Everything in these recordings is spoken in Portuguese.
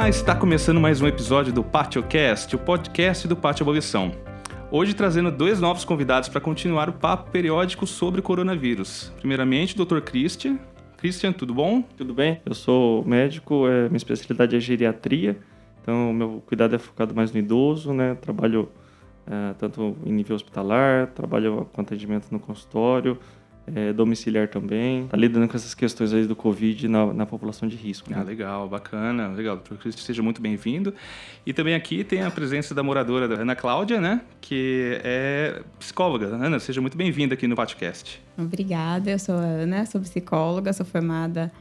Olá, está começando mais um episódio do PatioCast, o podcast do Pátio Abolição. Hoje trazendo dois novos convidados para continuar o papo periódico sobre coronavírus. Primeiramente, o Dr. Christian. Christian, tudo bom? Tudo bem? Eu sou médico, é, minha especialidade é geriatria, então meu cuidado é focado mais no idoso, né? Trabalho é, tanto em nível hospitalar, trabalho com atendimento no consultório, é, domiciliar também. Tá lidando com essas questões aí do Covid na, na população de risco. Né? Ah, legal, bacana, legal. Doutor Cristo, seja muito bem-vindo. E também aqui tem a presença da moradora da Ana Cláudia, né? Que é psicóloga. Ana, seja muito bem-vinda aqui no podcast. Obrigada, eu sou a Ana, sou psicóloga, sou formada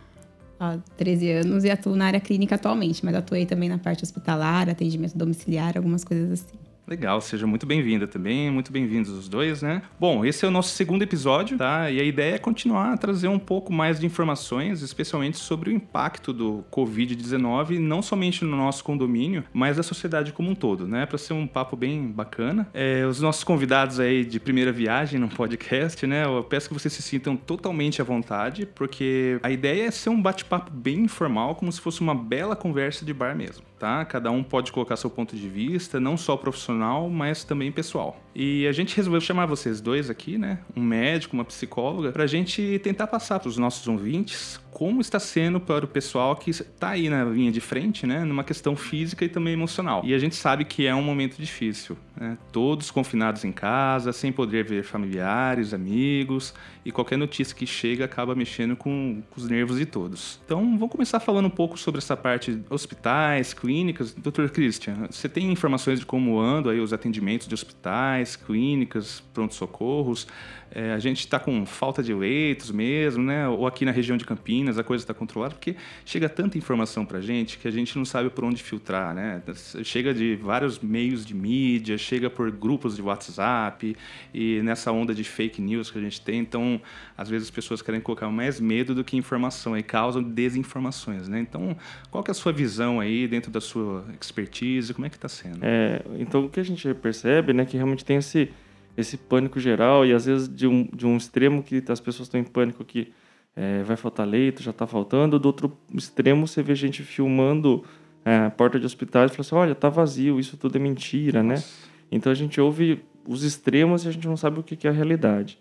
há 13 anos e atuo na área clínica atualmente, mas atuei também na parte hospitalar, atendimento domiciliar, algumas coisas assim. Legal, seja muito bem-vinda também, muito bem-vindos os dois, né? Bom, esse é o nosso segundo episódio, tá? E a ideia é continuar a trazer um pouco mais de informações, especialmente sobre o impacto do Covid-19, não somente no nosso condomínio, mas na sociedade como um todo, né? Para ser um papo bem bacana. É, os nossos convidados aí de primeira viagem no podcast, né? Eu peço que vocês se sintam totalmente à vontade, porque a ideia é ser um bate-papo bem informal, como se fosse uma bela conversa de bar mesmo, tá? Cada um pode colocar seu ponto de vista, não só profissional mas também pessoal. E a gente resolveu chamar vocês dois aqui, né? Um médico, uma psicóloga, para a gente tentar passar para os nossos ouvintes como está sendo para o pessoal que está aí na linha de frente, né? Numa questão física e também emocional. E a gente sabe que é um momento difícil, né? Todos confinados em casa, sem poder ver familiares, amigos, e qualquer notícia que chega acaba mexendo com, com os nervos de todos. Então, vamos começar falando um pouco sobre essa parte hospitais, clínicas. Dr. Christian, você tem informações de como andam aí os atendimentos de hospitais, clínicas, pronto-socorros? É, a gente está com falta de leitos mesmo, né? Ou aqui na região de Campinas a coisa está controlada, porque chega tanta informação para a gente que a gente não sabe por onde filtrar, né? Chega de vários meios de mídia, chega por grupos de WhatsApp e nessa onda de fake news que a gente tem, então às vezes as pessoas querem colocar mais medo do que informação e causam desinformações, né? Então, qual que é a sua visão aí dentro da sua expertise? Como é que está sendo? É, então o que a gente percebe, né, que realmente tem esse esse pânico geral e às vezes de um, de um extremo que as pessoas estão em pânico que é, vai faltar leito, já está faltando, do outro extremo você vê gente filmando é, a porta de hospitais e fala assim, olha, está vazio, isso tudo é mentira, né? Então a gente ouve os extremos e a gente não sabe o que, que é a realidade.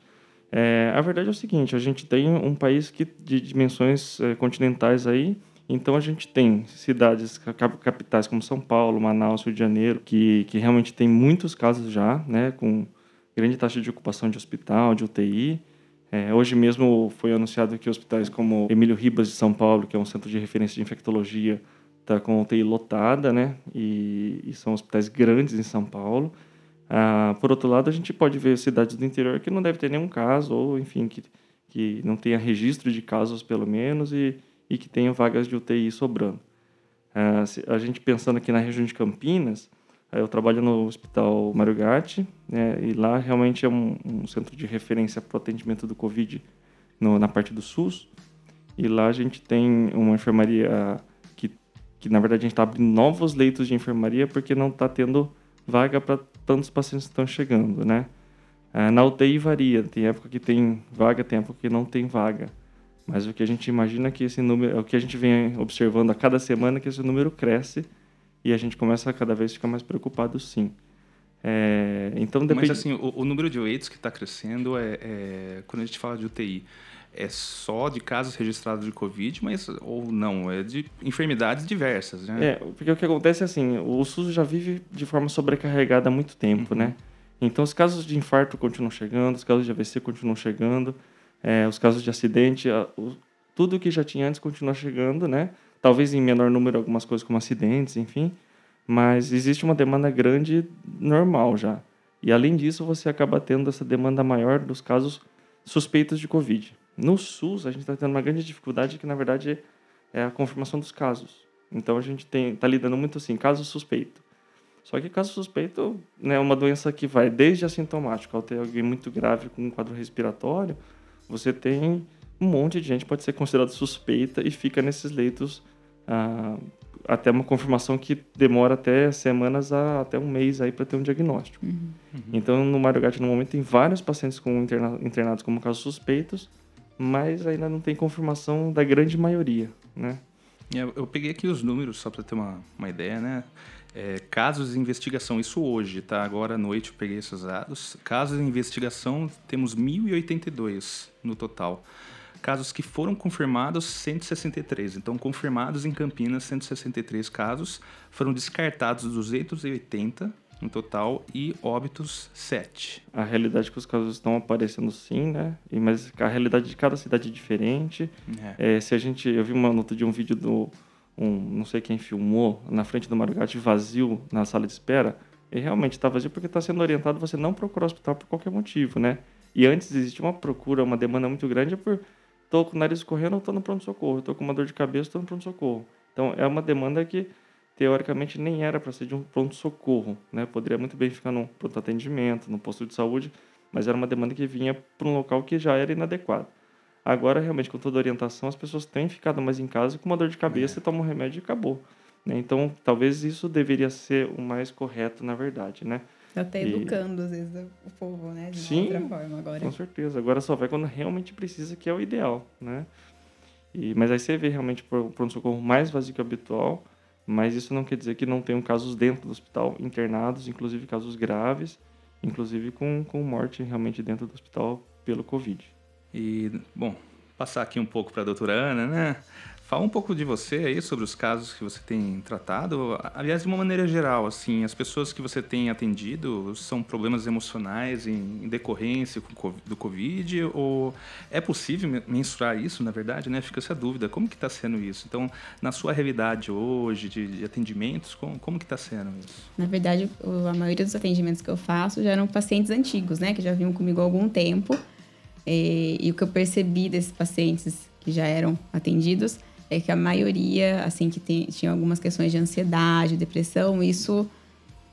É, a verdade é o seguinte, a gente tem um país que, de dimensões é, continentais aí, então a gente tem cidades capitais como São Paulo, Manaus, Rio de Janeiro, que, que realmente tem muitos casos já, né, com grande taxa de ocupação de hospital, de UTI. É, hoje mesmo foi anunciado que hospitais como Emílio Ribas de São Paulo, que é um centro de referência de infectologia, está com UTI lotada, né? E, e, são hospitais grandes em São Paulo. Ah, por outro lado, a gente pode ver cidades do interior que não deve ter nenhum caso, ou enfim, que, que não tenha registro de casos pelo menos e, e que tenham vagas de UTI sobrando. Ah, a gente pensando aqui na região de Campinas, eu trabalho no Hospital Mário Gatti, né, e lá realmente é um, um centro de referência para o atendimento do Covid no, na parte do SUS. E lá a gente tem uma enfermaria que, que na verdade, a gente está abrindo novos leitos de enfermaria porque não está tendo vaga para tantos pacientes que estão chegando, né? Ah, na UTI varia, tem época que tem vaga, tem época que não tem vaga. Mas o que a gente imagina é que esse número, é o que a gente vem observando a cada semana, que esse número cresce e a gente começa a cada vez ficar mais preocupado, sim. É, então depende... Mas assim, o, o, número de leitos que está crescendo é, é, quando a gente fala de UTI, é só de casos registrados de Covid, mas ou não, é de enfermidades diversas, né? É, porque o que acontece é assim, o SUS já vive de forma sobrecarregada há muito tempo, uhum. né? Então os casos de infarto continuam chegando, os casos de AVC continuam chegando, é, os casos de acidente, a, o, tudo que já tinha antes continua chegando, né? talvez em menor número algumas coisas como acidentes, enfim, mas existe uma demanda grande normal já. E além disso, você acaba tendo essa demanda maior dos casos suspeitos de Covid. No SUS, a gente está tendo uma grande dificuldade que, na verdade, é a confirmação dos casos. Então, a gente está lidando muito assim, caso suspeito. Só que caso suspeito né, é uma doença que vai desde assintomático ter alguém muito grave com um quadro respiratório, você tem um monte de gente pode ser considerado suspeita e fica nesses leitos ah, até uma confirmação que demora até semanas a até um mês aí para ter um diagnóstico. Uhum. Uhum. Então, no Mário Gatti, no momento, tem vários pacientes com interna internados como casos suspeitos, mas ainda não tem confirmação da grande maioria, né? Eu, eu peguei aqui os números só para ter uma, uma ideia, né? É, casos de investigação, isso hoje, tá? Agora à noite eu peguei esses dados. Casos de investigação, temos 1.082 no total. Casos que foram confirmados, 163. Então, confirmados em Campinas, 163 casos. Foram descartados 280 no total e óbitos 7. A realidade é que os casos estão aparecendo sim, né? E, mas a realidade de cada cidade é diferente. É. É, se a gente, eu vi uma nota de um vídeo do um, não sei quem filmou na frente do Margate vazio na sala de espera. E realmente está vazio porque está sendo orientado você não procurar hospital por qualquer motivo, né? E antes existia uma procura, uma demanda muito grande por tô com o nariz correndo, eu tô no pronto socorro, tô com uma dor de cabeça, tô no pronto socorro. Então é uma demanda que teoricamente nem era para ser de um pronto-socorro, né? Poderia muito bem ficar num pronto-atendimento, num posto de saúde, mas era uma demanda que vinha para um local que já era inadequado. Agora, realmente, com toda a orientação, as pessoas têm ficado mais em casa com uma dor de cabeça, é. tomam um remédio e acabou. Né? Então, talvez isso deveria ser o mais correto, na verdade, né? Tá até e... educando, às vezes, o povo, né? De Sim, outra forma agora. com certeza. Agora só vai quando realmente precisa, que é o ideal, né? E, mas aí você vê realmente o pronto-socorro mais vazio que o habitual, mas isso não quer dizer que não tenham casos dentro do hospital internados, inclusive casos graves, inclusive com, com morte realmente dentro do hospital pelo Covid. E, bom, passar aqui um pouco para a doutora Ana, né? Fala um pouco de você aí, sobre os casos que você tem tratado. Aliás, de uma maneira geral, assim, as pessoas que você tem atendido são problemas emocionais em, decorrência do Covid? Ou é possível mensurar isso, na verdade, né? Fica essa dúvida. Como que está sendo isso? Então, na sua realidade hoje, de, de atendimentos, como, como que está sendo isso? Na verdade, a maioria dos atendimentos que eu faço já eram pacientes antigos, né? Que já vinham comigo há algum tempo. E, e o que eu percebi desses pacientes que já eram atendidos é que a maioria, assim, que tem, tinha algumas questões de ansiedade, depressão, isso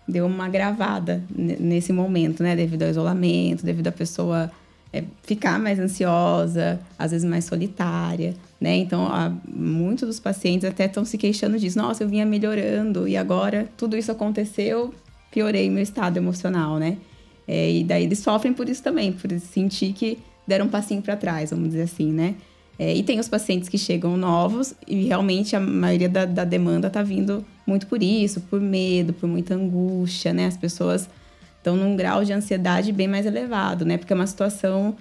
deu uma gravada nesse momento, né? Devido ao isolamento, devido à pessoa é, ficar mais ansiosa, às vezes mais solitária, né? Então, muitos dos pacientes até estão se queixando disso. Nossa, eu vinha melhorando e agora tudo isso aconteceu, piorei meu estado emocional, né? É, e daí eles sofrem por isso também, por sentir que deram um passinho para trás, vamos dizer assim, né? É, e tem os pacientes que chegam novos e realmente a maioria da, da demanda está vindo muito por isso, por medo, por muita angústia, né? As pessoas estão num grau de ansiedade bem mais elevado, né? Porque é uma situação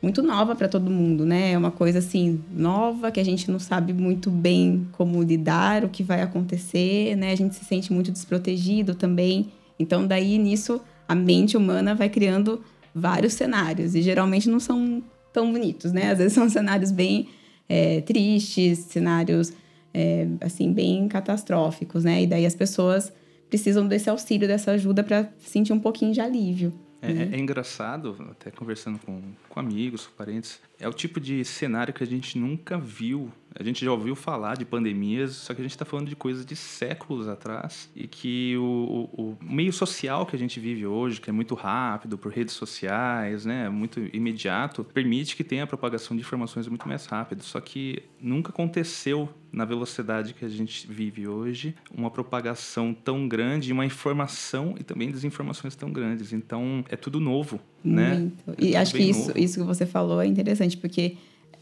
muito nova para todo mundo, né? É uma coisa assim nova que a gente não sabe muito bem como lidar, o que vai acontecer, né? A gente se sente muito desprotegido também. Então daí nisso a mente humana vai criando vários cenários e geralmente não são tão bonitos, né? Às vezes são cenários bem é, tristes, cenários é, assim bem catastróficos, né? E daí as pessoas precisam desse auxílio, dessa ajuda para sentir um pouquinho de alívio. É, né? é, engraçado, até conversando com, com amigos, com parentes, é o tipo de cenário que a gente nunca viu a gente já ouviu falar de pandemias, só que a gente está falando de coisas de séculos atrás e que o, o, o, meio social que a gente vive hoje, que é muito rápido por redes sociais, né, muito imediato, permite que tenha a propagação de informações muito mais rápido. Só que nunca aconteceu na velocidade que a gente vive hoje uma propagação tão grande, uma informação e também desinformações tão grandes. Então é tudo novo, né? muito. né? E é acho que isso, isso que você falou é interessante porque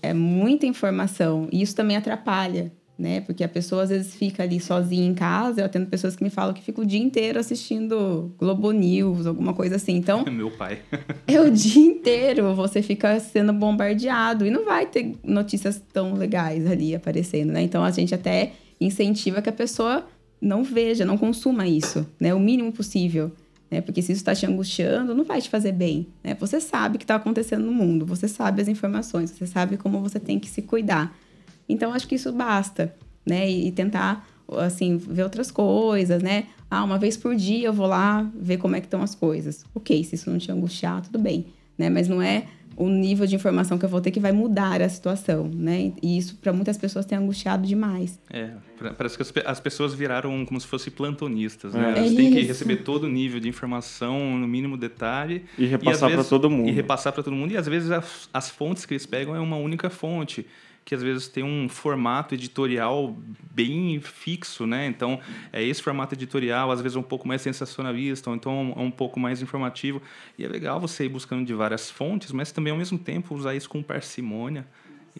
é muita informação e isso também atrapalha, né? Porque a pessoa às vezes fica ali sozinha em casa. Eu atendo pessoas que me falam que fica o dia inteiro assistindo Globo News, alguma coisa assim. Então. É meu pai. é o dia inteiro. Você fica sendo bombardeado e não vai ter notícias tão legais ali aparecendo, né? Então a gente até incentiva que a pessoa não veja, não consuma isso, né? O mínimo possível né? Porque se isso está te angustiando, não vai te fazer bem, né? Você sabe o que está acontecendo no mundo, você sabe as informações, você sabe como você tem que se cuidar. Então, acho que isso basta, né? E, tentar, assim, ver outras coisas, né? Ah, uma vez por dia eu vou lá ver como é que estão as coisas. Ok, se isso não te angustiar, tudo bem, né? Mas não é o nível de informação que eu vou ter que vai mudar a situação, né? E isso para muitas pessoas tem angustiado demais. É, parece que as, pessoas viraram como se fossem plantonistas, né? É Elas têm que receber todo o nível de informação no mínimo detalhe e repassar para todo mundo. E repassar para todo mundo e às vezes as, as fontes que eles pegam é uma única fonte que às vezes tem um formato editorial bem fixo, né? Então, é esse formato editorial, às vezes um pouco mais sensacionalista, ou então é um pouco mais informativo. E é legal você ir buscando de várias fontes, mas também, ao mesmo tempo, usar isso com parcimônia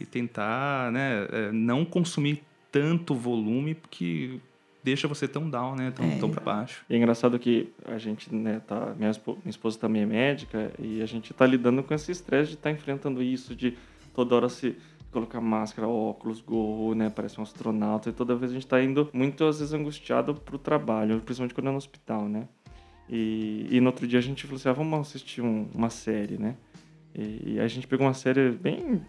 e tentar né, é, não consumir tanto volume que deixa você tão down, né? Tão, É. tão para baixo. E é engraçado que a gente, né, tá, minha, espo- minha esposa também é médica e a gente tá lidando com esse estresse de estar enfrentando isso, de toda hora se colocar máscara, óculos, gorro, né, parece um astronauta e toda vez a gente tá indo muito, às vezes, angustiado pro trabalho, principalmente quando é no hospital, né. E, e no outro dia a gente falou assim, ah, vamos assistir um- uma série, né. E, e a gente pegou uma série bem,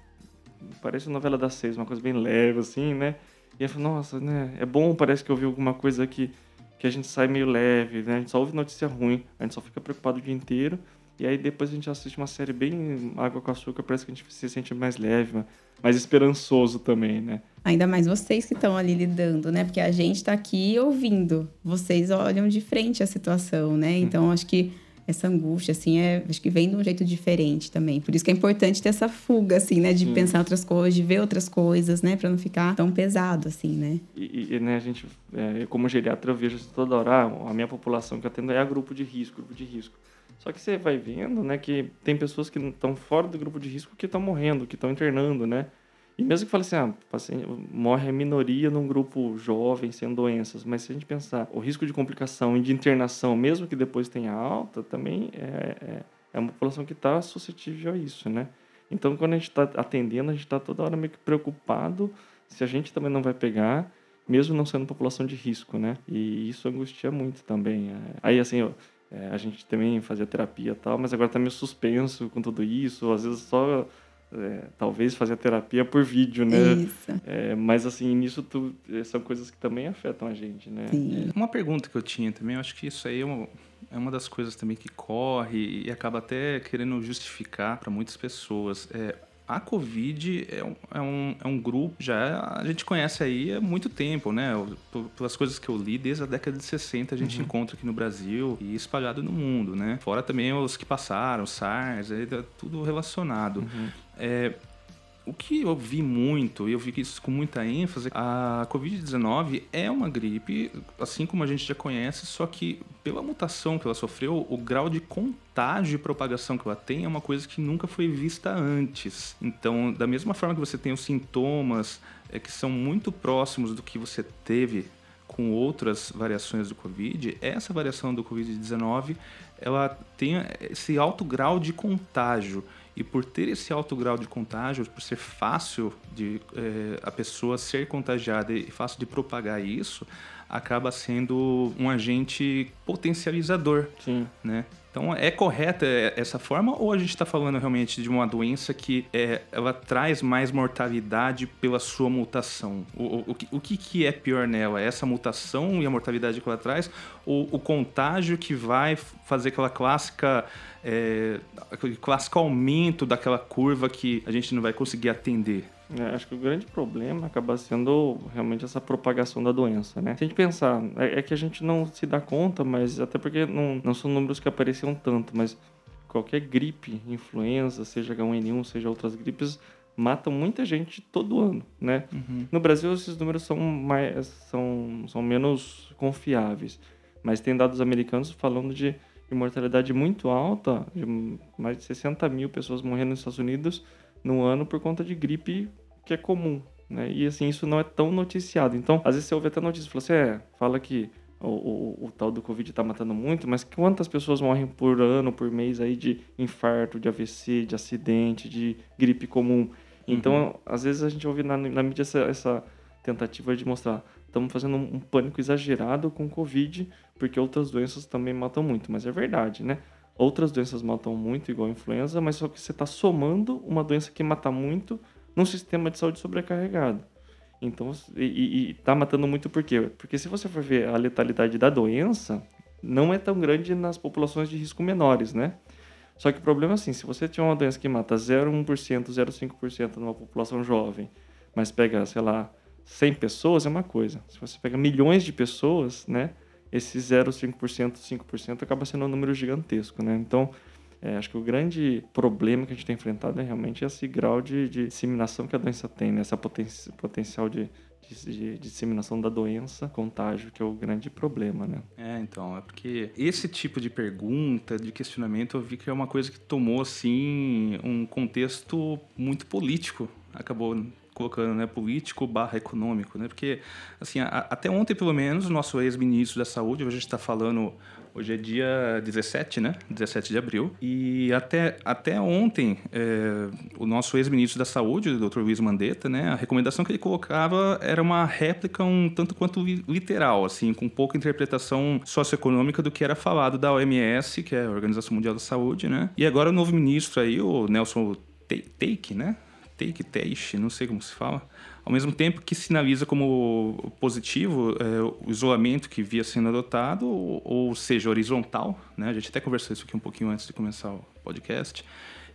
parece novela das seis, uma coisa bem leve, assim, né. E eu falei, nossa, né, é bom, parece que eu vi alguma coisa que que a gente sai meio leve, né? A gente só ouve notícia ruim, a gente só fica preocupado o dia inteiro. E aí depois a gente assiste uma série bem água com açúcar, parece que a gente se sente mais leve, mais esperançoso também, né? Ainda mais vocês que estão ali lidando, né? Porque a gente tá aqui ouvindo. Vocês olham de frente a situação, né? Então, acho que essa angústia, assim, é, acho que vem de um jeito diferente também. Por isso que é importante ter essa fuga, assim, né? De Sim. pensar outras coisas, de ver outras coisas, né? Pra não ficar tão pesado, assim, né? E, e, né, a gente, é, como geriatra, eu vejo toda hora, ah, a minha população que eu atendo é a grupo de risco, grupo de risco. Só que você vai vendo, né, que tem pessoas que estão fora do grupo de risco que estão morrendo, que estão internando, né? E mesmo que fale assim, ah, paciente, morre a minoria num grupo jovem, sem doenças, mas se a gente pensar, o risco de complicação e de internação, mesmo que depois tenha alta, também é, é, é uma população que está suscetível a isso, né? Então, quando a gente está atendendo, a gente está toda hora meio que preocupado se a gente também não vai pegar, mesmo não sendo população de risco, né? E isso angustia muito também. é. Aí, assim, ó, é, a gente também fazia terapia e tal, mas agora tá meio suspenso com tudo isso, às vezes só, é, talvez, fazer terapia por vídeo, né? Isso. É, mas, assim, nisso tu, é, são coisas que também afetam a gente, né? Sim. Uma pergunta que eu tinha também, eu acho que isso aí é uma, é uma das coisas também que corre e acaba até querendo justificar para muitas pessoas. É, a Covid é um, é, um, é um grupo, já a gente conhece aí há muito tempo, né? Pelas coisas que eu li, desde a década de 60 a gente encontra aqui no Brasil e espalhado no mundo, né? Fora também os que passaram, SARS, tá tudo relacionado. É, o que eu vi muito, e eu vi isso com muita ênfase, a Covid-19 é uma gripe, assim como a gente já conhece, só que pela mutação que ela sofreu, o grau de contágio e propagação que ela tem é uma coisa que nunca foi vista antes. Então, da mesma forma que você tem os sintomas é, que são muito próximos do que você teve com outras variações do Covid, essa variação do Covid-19, ela tem esse alto grau de contágio. E por ter esse alto grau de contágio, por ser fácil de eh, a pessoa ser contagiada e fácil de propagar isso, acaba sendo um agente potencializador, Sim. né? Então, é correta essa forma ou a gente está falando realmente de uma doença que é, ela traz mais mortalidade pela sua mutação? O, o, o que- o que é pior nela? Essa mutação e a mortalidade que ela traz ou o contágio que vai fazer aquela clássica, é, aquele clássico aumento daquela curva que a gente não vai conseguir atender? É, acho que o grande problema acaba sendo realmente essa propagação da doença, né? Se a gente pensar, é, é que a gente não se dá conta, mas até porque não, não são números que apareciam tanto, mas qualquer gripe, influenza, seja H1N1, seja outras gripes, matam muita gente todo ano, né? No Brasil, esses números são, mais, são, são menos confiáveis, mas tem dados americanos falando de, de mortalidade muito alta, de mais de 60 mil pessoas morrendo nos Estados Unidos no ano por conta de gripe que é comum, né? E assim, isso não é tão noticiado. Então, às vezes você ouve até notícia, fala assim, é, fala que o, o, o tal do Covid tá matando muito, mas quantas pessoas morrem por ano, por mês aí de infarto, de AVC, de acidente, de gripe comum? Então, às vezes a gente ouve na, na mídia essa, essa tentativa de mostrar, estamos fazendo um, um pânico exagerado com Covid, porque outras doenças também matam muito, mas é verdade, né? Outras doenças matam muito, igual a influenza, mas só que você está somando uma doença que mata muito num sistema de saúde sobrecarregado. Então, e, e, e tá matando muito por quê? Porque se você for ver a letalidade da doença, não é tão grande nas populações de risco menores, né? Só que o problema é assim, se você tiver uma doença que mata 0,1%, 0,5% numa população jovem, mas pega, sei lá, 100 pessoas, é uma coisa. Se você pega milhões de pessoas, né? Esse 0,5%, 5% acaba sendo um número gigantesco, né? Então, é, acho que o grande problema que a gente tem enfrentado é realmente esse grau de, de disseminação que a doença tem, né? Essa poten potencial de, de, de disseminação da doença, contágio, que é o grande problema, né? É, então, é porque esse tipo de pergunta, de questionamento, eu vi que é uma coisa que tomou, assim, um contexto muito político. Acabou colocando, né, político barra econômico, né? Porque, assim, a, até ontem, pelo menos, o nosso ex-ministro da Saúde, hoje a gente está falando Hoje é dia 17, né? 17 de abril. E até, até ontem, é, o nosso ex-ministro da Saúde, o Dr. Luiz Mandetta, né? A recomendação que ele colocava era uma réplica um tanto quanto literal, assim, com pouca interpretação socioeconômica do que era falado da OMS, que é a Organização Mundial da Saúde, né? E agora o novo ministro aí, o Nelson Take, né? Take, Teixe, não sei como se fala ao mesmo tempo que sinaliza como positivo é, o isolamento que via sendo adotado, ou, ou, seja, horizontal, né? a gente até conversou isso aqui um pouquinho antes de começar o podcast,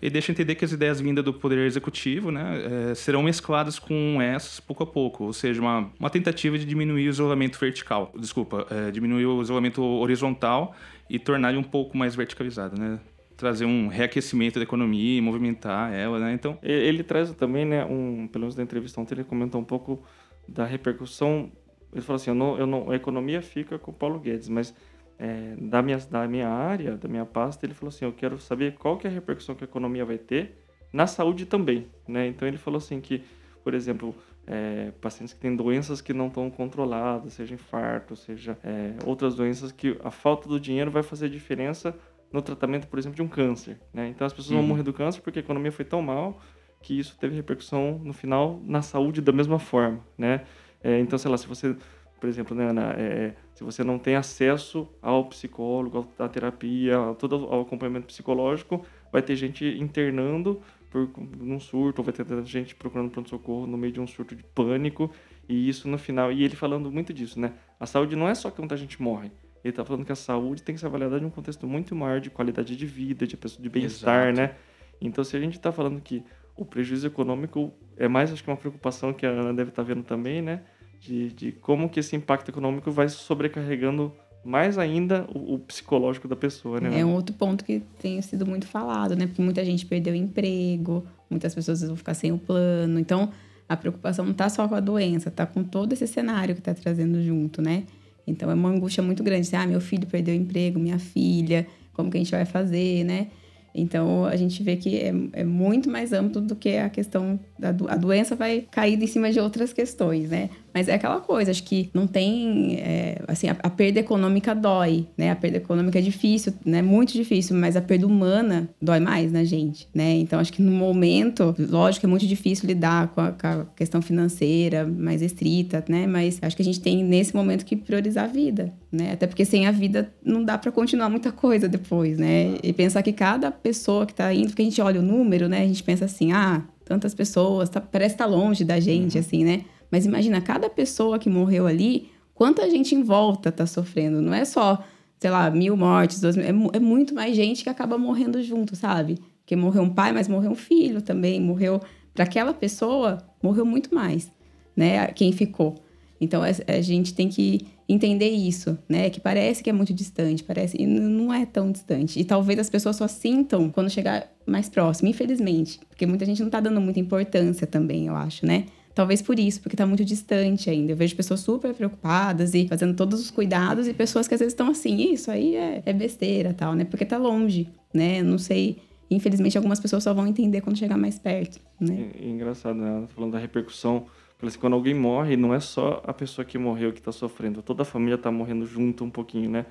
e deixa entender que as ideias vindas do Poder Executivo né, é, serão mescladas com essas pouco a pouco, ou seja, uma, uma tentativa de diminuir o isolamento vertical, desculpa, é, diminuir o isolamento horizontal e tornar ele um pouco mais verticalizado, né? Trazer um reaquecimento da economia e movimentar ela, né? Então ele traz também, né, um, pelo menos na entrevista ontem ele comentou um pouco da repercussão. Ele falou assim, eu não, eu não, a economia fica com o Paulo Guedes, mas é, da minha da minha área, da minha pasta, ele falou assim, eu quero saber qual que é a repercussão que a economia vai ter na saúde também, né? Então ele falou assim que, por exemplo, é, pacientes que têm doenças que não estão controladas, seja infarto, seja é, outras doenças que a falta do dinheiro vai fazer diferença no tratamento, por exemplo, de um câncer. Né? Então as pessoas uhum. vão morrer do câncer porque a economia foi tão mal que isso teve repercussão no final na saúde da mesma forma. Né? É, então, sei lá, se você, por exemplo, né, Ana, é, se você não tem acesso ao psicólogo, à terapia, a todo ao acompanhamento psicológico, vai ter gente internando por um surto, ou vai ter gente procurando pronto-socorro no meio de um surto de pânico, e isso no final, e ele falando muito disso, né? A saúde não é só quando a gente morre, ele está falando que a saúde tem que ser avaliada em um contexto muito maior de qualidade de vida, de pessoa de bem-estar, né? Então, se a gente está falando que o prejuízo econômico é mais, acho que uma preocupação que a Ana deve estar tá vendo também, né? De, de como que esse impacto econômico vai sobrecarregando mais ainda o, o, psicológico da pessoa, né? É um outro ponto que tem sido muito falado, né? Porque muita gente perdeu o emprego, muitas pessoas vão ficar sem o plano. Então, a preocupação não está só com a doença, está com todo esse cenário que está trazendo junto, né? Então é uma angústia muito grande. Assim, ah, meu filho perdeu o emprego, minha filha, como que a gente vai fazer, né? Então, a gente vê que é, é muito mais amplo do que a questão a doença vai cair em cima de outras questões, né? Mas é aquela coisa, acho que não tem, é, assim, a, a, perda econômica dói, né? A perda econômica é difícil, né? Muito difícil, mas a perda humana dói mais na gente, né? Então, acho que no momento, lógico, é muito difícil lidar com a, com a questão financeira mais estrita, né? Mas acho que a gente tem, nesse momento, que priorizar a vida, né? Até porque sem a vida não dá para continuar muita coisa depois, né? E pensar que cada pessoa que tá indo, porque a gente olha o número, né? A gente pensa assim, ah, tantas pessoas, tá, parece estar tá longe da gente, uhum. assim, né? Mas imagina, cada pessoa que morreu ali, quanta gente em volta tá sofrendo. Não é só, sei lá, mil mortes, dois mil, é, é muito mais gente que acaba morrendo junto, sabe? Porque morreu um pai, mas morreu um filho também. Morreu. Para aquela pessoa, morreu muito mais, né? Quem ficou. Então a, gente tem que entender isso, né? Que parece que é muito distante, parece e não é tão distante. E talvez as pessoas só sintam quando chegar mais próximo, infelizmente, porque muita gente não tá dando muita importância também, eu acho, né? Talvez por isso, porque está muito distante ainda. Eu vejo pessoas super preocupadas e fazendo todos os cuidados e pessoas que às vezes estão assim, isso aí é, é besteira tal, né? Porque está longe, né? Não sei. Infelizmente, algumas pessoas só vão entender quando chegar mais perto, né? É, é engraçado, né? Falando da repercussão. Assim, quando alguém morre, não é só a pessoa que morreu que está sofrendo. Toda a família está morrendo junto um pouquinho, né?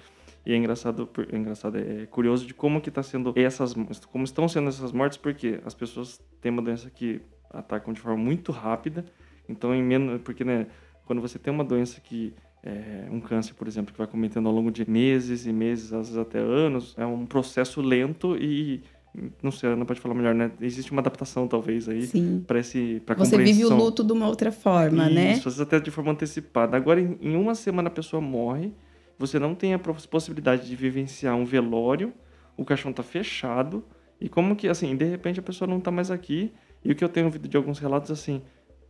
E é engraçado, é engraçado, é curioso de como que está sendo essas, como estão sendo essas mortes, porque as pessoas têm uma doença que atacam de forma muito rápida. Então, em menos, porque né, quando você tem uma doença que é, um câncer, por exemplo, que vai cometendo ao longo de meses e meses, às vezes até anos, é um processo lento e não sei, Ana pode falar melhor, né? Existe uma adaptação, talvez, aí para esse pra Você vive o luto de uma outra forma, Isso, né? Isso, às vezes até de forma antecipada. Agora, em, em uma semana a pessoa morre, você não tem a possibilidade de vivenciar um velório, o caixão está fechado, e como que, assim, de repente a pessoa não está mais aqui, e o que eu tenho ouvido de alguns relatos, assim,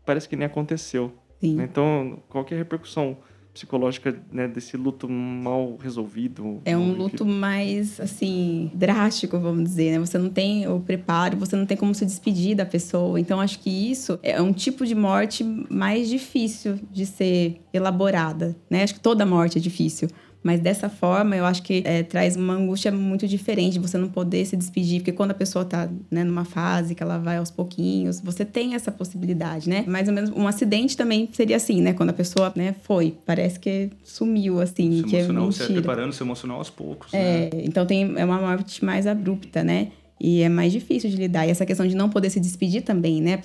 parece que nem aconteceu. Sim. Então, qual é a repercussão psicológica né, desse luto mal resolvido? É um luto mais, assim, drástico, vamos dizer, né? Você não tem o preparo, você não tem como se despedir da pessoa. Então, acho que isso é um tipo de morte mais difícil de ser elaborada, né? Acho que toda morte é difícil. Mas dessa forma, eu acho que é, traz uma angústia muito diferente, você não poder se despedir, porque quando a pessoa tá né, numa fase que ela vai aos pouquinhos, você tem essa possibilidade, né? Mais ou menos um acidente também seria assim, né? Quando a pessoa né, foi, parece que sumiu, assim, se que é mentira. Você preparando se emocional aos poucos, é, né? Então tem, é uma morte mais abrupta, né? E é mais difícil de lidar. E essa questão de não poder se despedir também, né?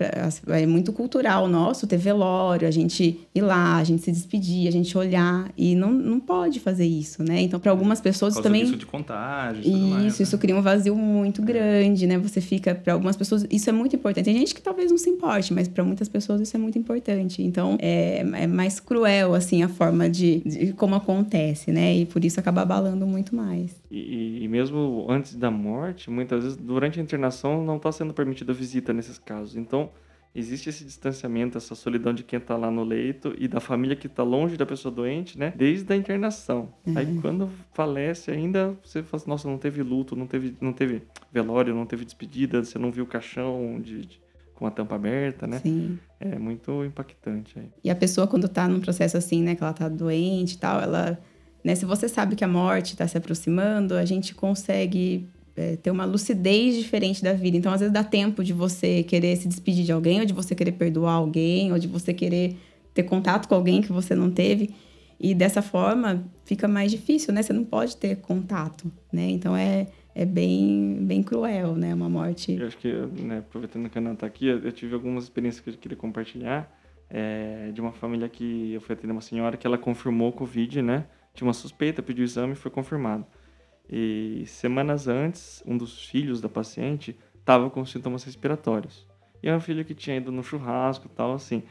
É muito cultural nosso ter velório, a gente ir lá, a gente se despedir, a gente olhar. E não, não pode fazer isso, né? Então, para algumas pessoas Por também. Isso de contágio. Isso, mais, né? isso cria um vazio muito grande, né? Você fica. Para algumas pessoas, isso é muito importante. Tem gente que talvez não se importe, mas para muitas pessoas isso é muito importante. Então, é, é mais cruel, assim, a forma de, de como acontece, né? E por isso acaba abalando muito mais. E, e mesmo antes da morte, muitas vezes durante a internação não está sendo permitida visita nesses casos. Então, existe esse distanciamento, essa solidão de quem está lá no leito e da família que está longe da pessoa doente, né? Desde a internação. Uhum. Aí, quando falece, ainda você fala assim, nossa, não teve luto, não teve, não teve velório, não teve despedida, você não viu o caixão de, de com a tampa aberta, né? Sim. É muito impactante. Aí. E a pessoa, quando está num processo assim, né, que ela está doente e tal, ela... Né, se você sabe que a morte está se aproximando, a gente consegue é, ter uma lucidez diferente da vida. Então, às vezes, dá tempo de você querer se despedir de alguém, ou de você querer perdoar alguém, ou de você querer ter contato com alguém que você não teve. E dessa forma, fica mais difícil, né? Você não pode ter contato, né? Então, é, é bem, bem cruel, né? Uma morte... Eu acho que, né, aproveitando que a Ana está aqui, eu tive algumas experiências que eu queria compartilhar. É, de uma família que eu fui atender uma senhora que ela confirmou Covid, né? Tinha uma suspeita, pediu exame e foi confirmado. E semanas antes, um dos filhos da paciente estava com sintomas respiratórios. E é um filho que tinha ido no churrasco tal, assim.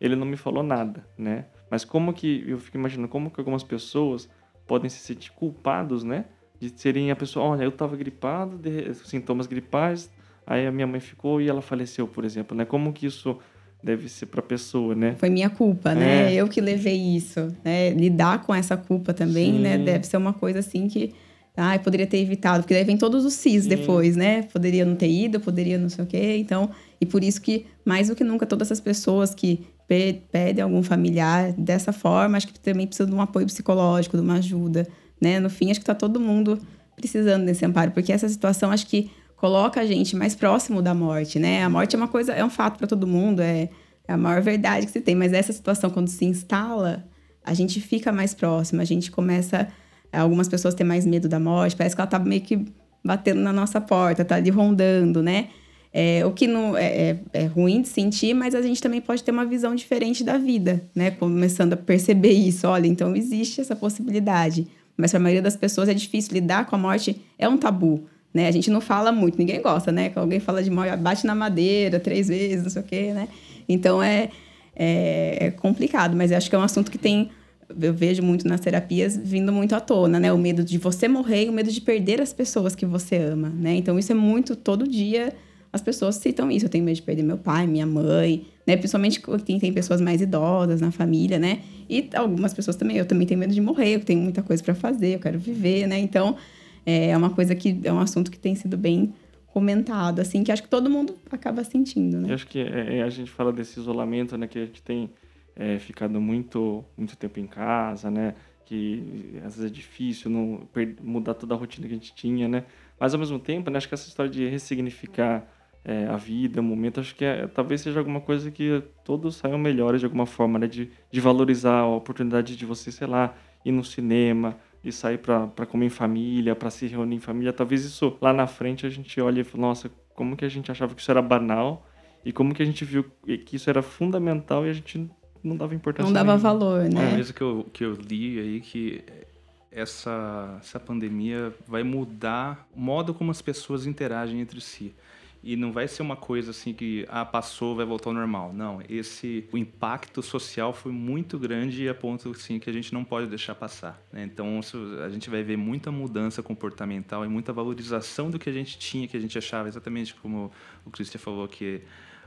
Ele não me falou nada, né? Mas como que, eu fico imaginando, como que algumas pessoas podem se sentir culpados, né? De serem a pessoa, olha, eu estava gripado, de, sintomas gripais, aí a minha mãe ficou e ela faleceu, por exemplo, né? Como que isso deve ser para a pessoa, né? Foi minha culpa, né? É. Eu que levei isso, né? Lidar com essa culpa também, né? Sim. né? Deve ser uma coisa assim que ah, poderia ter evitado, porque daí vem todos os cis Sim. depois, né? Poderia não ter ido, poderia não sei o quê. Então, e por isso que, mais do que nunca, todas essas pessoas que pedem algum familiar dessa forma, acho que também precisa de um apoio psicológico, de uma ajuda, né? No fim, acho que tá todo mundo precisando desse amparo, porque essa situação acho que coloca a gente mais próximo da morte, né? A morte é uma coisa, é um fato para todo mundo, é, é a maior verdade que se tem, mas essa situação, quando se instala, a gente fica mais próximo, a gente começa Algumas pessoas têm mais medo da morte, parece que ela tá meio que batendo na nossa porta, tá ali rondando, né? É, o que não é, é, é, ruim de sentir, mas a gente também pode ter uma visão diferente da vida, né? Começando a perceber isso. Olha, então existe essa possibilidade. Mas para a maioria das pessoas é difícil lidar com a morte, é um tabu, né? A gente não fala muito, ninguém gosta, né? Quando alguém fala de morte, bate na madeira três vezes, não sei o quê, né? Então é, é, é complicado, mas acho que é um assunto que tem eu vejo muito nas terapias vindo muito à tona, né? O medo de você morrer e o medo de perder as pessoas que você ama, né? Então isso é muito todo dia as pessoas citam isso. Eu tenho medo de perder meu pai, minha mãe, né? Principalmente quem tem pessoas mais idosas na família, né? E algumas pessoas também. Eu também tenho medo de morrer, eu tenho muita coisa para fazer, eu quero viver, né? Então é uma coisa que é um assunto que tem sido bem comentado, assim, que acho que todo mundo acaba sentindo, né? Eu acho que é, é a gente fala desse isolamento, né? Que a gente tem é, ficado muito, muito tempo em casa, né? Que às vezes é difícil não mudar toda a rotina que a gente tinha, né? Mas ao mesmo tempo, né, acho que essa história de ressignificar é, a vida, o momento, acho que é, talvez seja alguma coisa que todos saiam melhores de alguma forma, né? De, de valorizar a oportunidade de você, sei lá, ir no cinema, e sair para comer em família, para se reunir em família. Talvez isso lá na frente a gente olhe e fale, nossa, como que a gente achava que isso era banal e como que a gente viu que isso era fundamental e a gente não dava importância. Não dava nenhuma. valor, né? Uma coisa que eu, que eu li aí que essa, essa pandemia vai mudar o modo como as pessoas interagem entre si. E não vai ser uma coisa assim que, ah, passou, vai voltar ao normal. Não, esse o impacto social foi muito grande a ponto assim, que a gente não pode deixar passar. Né? Então, a gente vai ver muita mudança comportamental e muita valorização do que a gente tinha, que a gente achava exatamente como o Christian falou, que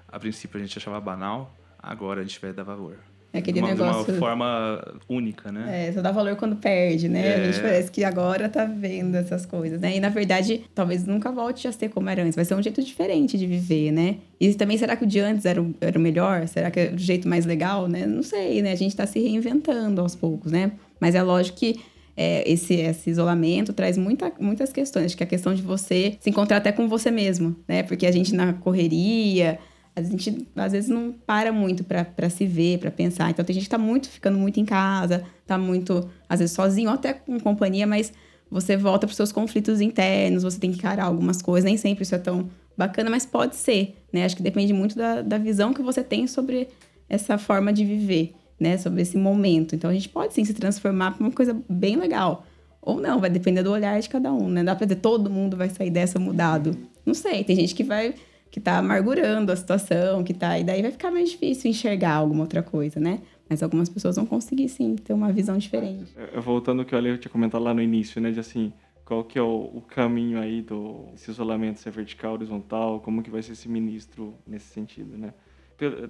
a princípio a gente achava banal, agora a gente vai dar valor. É aquele de uma, negócio. De uma forma única, né? É, só dá valor quando perde, né? É. A gente parece que agora tá vendo essas coisas, né? E na verdade, talvez nunca volte a ser como era antes. Vai ser um jeito diferente de viver, né? E também, será que o de antes era o, era o melhor? Será que é o jeito mais legal, né? Não sei, né? A gente tá se reinventando aos poucos, né? Mas é lógico que é, esse, esse isolamento traz muita, muitas questões. Acho que a questão de você se encontrar até com você mesmo, né? Porque a gente na correria, a gente às vezes não para muito para se ver, para pensar. Então tem gente que tá muito ficando muito em casa, tá muito às vezes sozinho, ou até com companhia, mas você volta para seus conflitos internos, você tem que encarar algumas coisas, nem sempre isso é tão bacana, mas pode ser, né? Acho que depende muito da, da visão que você tem sobre essa forma de viver, né? Sobre esse momento. Então a gente pode sim se transformar para uma coisa bem legal. Ou não, vai depender do olhar de cada um, né? Dá para dizer todo mundo vai sair dessa mudado. Não sei, tem gente que vai que tá amargurando a situação, que tá. E daí vai ficar mais difícil enxergar alguma outra coisa, né? Mas algumas pessoas vão conseguir sim ter uma visão diferente. Voltando ao que eu tinha comentado lá no início, né? De assim, qual que é o, o caminho aí do esse isolamento, se é vertical, horizontal, como que vai ser esse ministro nesse sentido, né?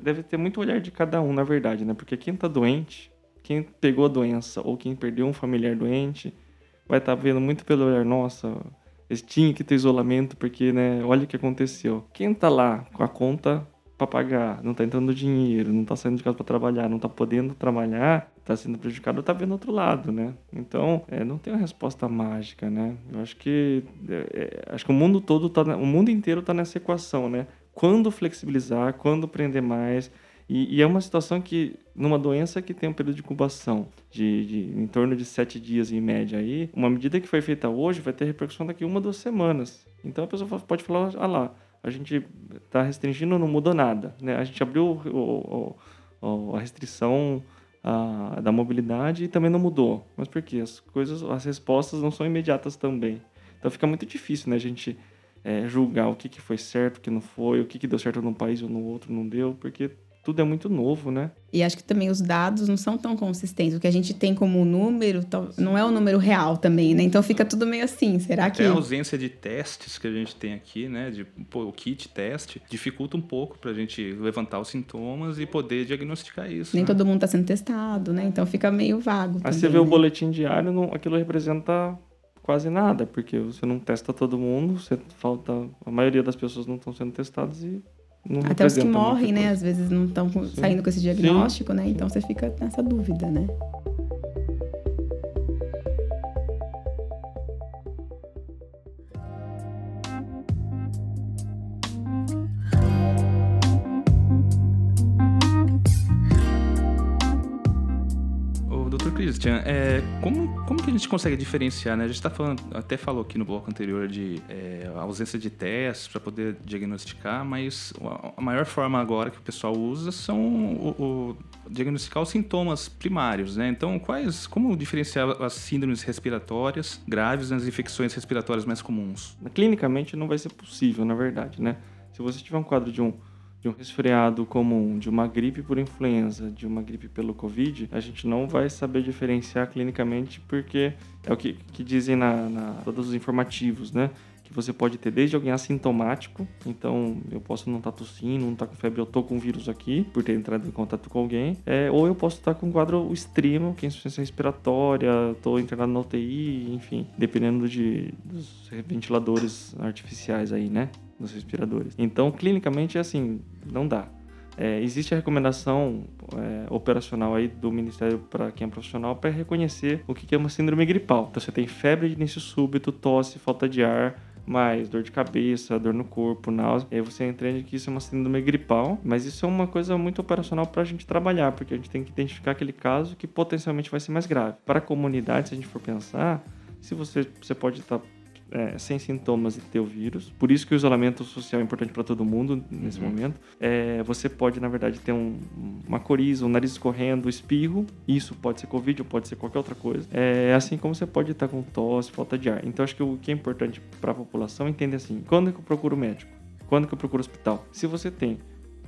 Deve ter muito olhar de cada um, na verdade, né? Porque quem tá doente, quem pegou a doença ou quem perdeu um familiar doente, vai estar tá vendo muito pelo olhar, nossa, eles tinham que ter isolamento porque, né, olha o que aconteceu. Quem tá lá com a conta para pagar, não tá entrando dinheiro, não tá saindo de casa para trabalhar, não tá podendo trabalhar, tá sendo prejudicado, tá vendo outro lado, né? Então, é, não tem uma resposta mágica, né? Eu acho que é, é, acho que o mundo todo tá, o mundo inteiro tá nessa equação, né? Quando flexibilizar, quando prender mais, e, e, é uma situação que, numa doença que tem um período de incubação de, de, em torno de sete dias em média aí, uma medida que foi feita hoje vai ter repercussão daqui uma, duas semanas. Então a pessoa pode falar, ah lá, a gente está restringindo, não mudou nada. Né? A gente abriu o, o, a restrição a, da mobilidade e também não mudou. Mas por quê? As coisas, as respostas não são imediatas também. Então fica muito difícil, né? A gente é, julgar o que, que foi certo, o que não foi, o que, que deu certo num país ou no outro não deu, porque tudo é muito novo, né? E acho que também os dados não são tão consistentes. O que a gente tem como número não é o número real também, né? Então fica tudo meio assim. Será que. Até a ausência de testes que a gente tem aqui, né? De, pô, o kit teste dificulta um pouco para a gente levantar os sintomas e poder diagnosticar isso. Nem né? todo mundo está sendo testado, né? Então fica meio vago. Aí também, você vê né? o boletim diário, não, aquilo representa quase nada, porque você não testa todo mundo, você falta. A maioria das pessoas não estão sendo testadas e Até os que morrem, né? Às vezes não estão saindo com esse diagnóstico, né? Então você fica nessa dúvida, né? Christian, é, como, como que a gente consegue diferenciar, né? A gente está falando, até falou aqui no bloco anterior de é, ausência de testes para poder diagnosticar, mas a- maior forma agora que o pessoal usa são o, o- diagnosticar os sintomas primários, né? Então, quais, como diferenciar as síndromes respiratórias graves das infecções respiratórias mais comuns? Clinicamente não vai ser possível, na verdade, né? Se você tiver um quadro de um, de um resfriado comum, de uma gripe por influenza, de uma gripe pelo Covid, a gente não vai saber diferenciar clinicamente porque é o que, que dizem na, na todos os informativos, né? Que você pode ter desde alguém assintomático, então eu posso não estar tossindo, não estar com febre, eu tô com vírus aqui, por ter entrado em contato com alguém, é, ou eu posso estar com um quadro extremo, que é insuficiência respiratória, estou internado na UTI, enfim, dependendo de, dos ventiladores artificiais aí, né? Dos respiradores. Então, clinicamente, é assim, não dá. É, existe a recomendação é, operacional aí do Ministério para quem é profissional para reconhecer o que é uma síndrome gripal. Então, você tem febre de início súbito, tosse, falta de ar, mais dor de cabeça, dor no corpo, náusea. Aí você entende que isso é uma síndrome gripal, mas isso é uma coisa muito operacional para a gente trabalhar, porque a gente tem que identificar aquele caso que potencialmente vai ser mais grave. Para a comunidade, se a gente for pensar, se você, você pode estar é, sem sintomas e ter o vírus. Por isso que o isolamento social é importante para todo mundo nesse momento. É, você pode, na verdade, ter um- uma coriza, um nariz escorrendo, espirro. Isso pode ser Covid ou pode ser qualquer outra coisa. É assim como você pode estar com tosse, falta de ar. Então, acho que o que é importante para a população é entender assim: quando que eu procuro médico? Quando que eu procuro hospital? Se você tem,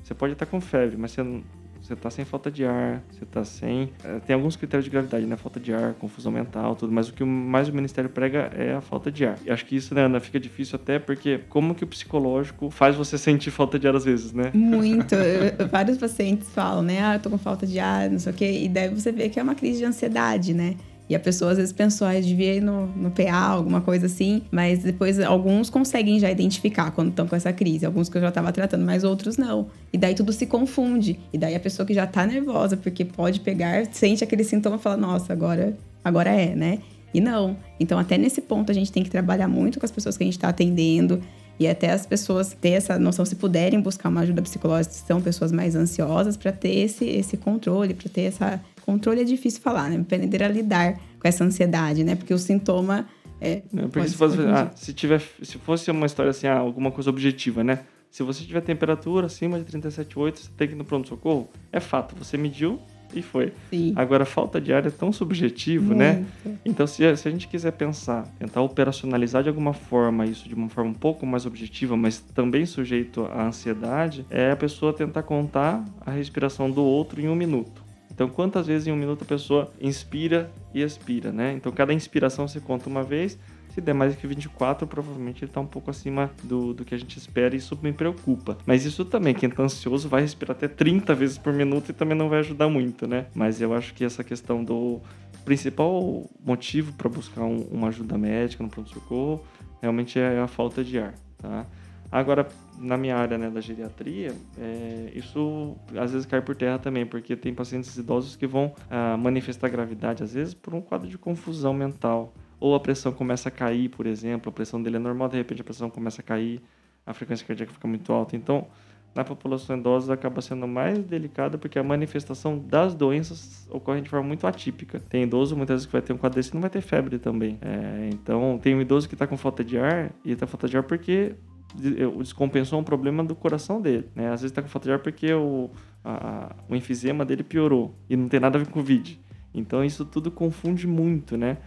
você pode estar com febre, mas você não. Você tá sem falta de ar, você tá sem. eh, Tem alguns critérios de gravidade, né? Falta de ar, confusão mental, tudo. Mas o que mais o Ministério prega é a falta de ar. E acho que isso, né, Ana, fica difícil até porque como que o psicológico faz você sentir falta de ar às vezes, né? Muito. Eu- Vários pacientes falam, né? Ah, eu tô com falta de ar, não sei o quê. E daí você vê que é uma crise de ansiedade, né? E a pessoa às vezes pensou, ah, devia ir no, no PA, alguma coisa assim. Mas depois alguns conseguem já identificar quando estão com essa crise. Alguns que eu já tava tratando, mas outros não. E daí tudo se confunde. E daí a pessoa que já tá nervosa, porque pode pegar, sente aquele sintoma e fala, nossa, agora, agora é, né? E não. Então, até nesse ponto, a gente tem que trabalhar muito com as pessoas que a gente está atendendo. E até as pessoas ter essa noção, se puderem buscar uma ajuda psicológica, se são pessoas mais ansiosas, para ter esse, esse controle, para ter essa. Controle é difícil falar, né? Aprender a lidar com essa ansiedade, né? Porque o sintoma. É, porque se fosse, ah, se, tiver, se fosse uma história assim, ah, alguma coisa objetiva, né? Se você tiver temperatura acima de 37,8, você tem que ir no pronto-socorro. É fato, você mediu, e foi. Sim. Agora, falta de ar é tão subjetivo, né? Muito. né? Então, se, se a gente quiser pensar, tentar operacionalizar de alguma forma isso de uma forma um pouco mais objetiva, mas também sujeito à ansiedade, é a pessoa tentar contar a respiração do outro em um minuto. Então, quantas vezes em um minuto a pessoa inspira e expira, né? Então, cada inspiração você conta uma vez, se der mais que 24, provavelmente ele está um pouco acima do, do que a gente espera e isso me preocupa. Mas isso também, quem está ansioso vai respirar até 30 vezes por minuto e também não vai ajudar muito, né? Mas eu acho que essa questão do principal motivo para buscar um, uma ajuda médica no pronto-socorro realmente é a falta de ar, tá? Agora, na minha área né, da geriatria, é, isso às vezes cai por terra também, porque tem pacientes idosos que vão ah, manifestar gravidade, às vezes por um quadro de confusão mental ou a pressão começa a cair, por exemplo, a pressão dele é normal, de repente a pressão começa a cair, a frequência cardíaca fica muito alta. Então, na população idosa acaba sendo mais delicada porque a manifestação das doenças ocorre de forma muito atípica. Tem idoso muitas vezes que vai ter um quadro desse não vai ter febre também. É, então, tem um idoso que está com falta de ar e está falta de ar porque descompensou um problema do coração dele. Né? Às vezes está com falta de ar porque o, a, o enfisema dele piorou e não tem nada a ver com Covid. Então, isso tudo confunde muito, né?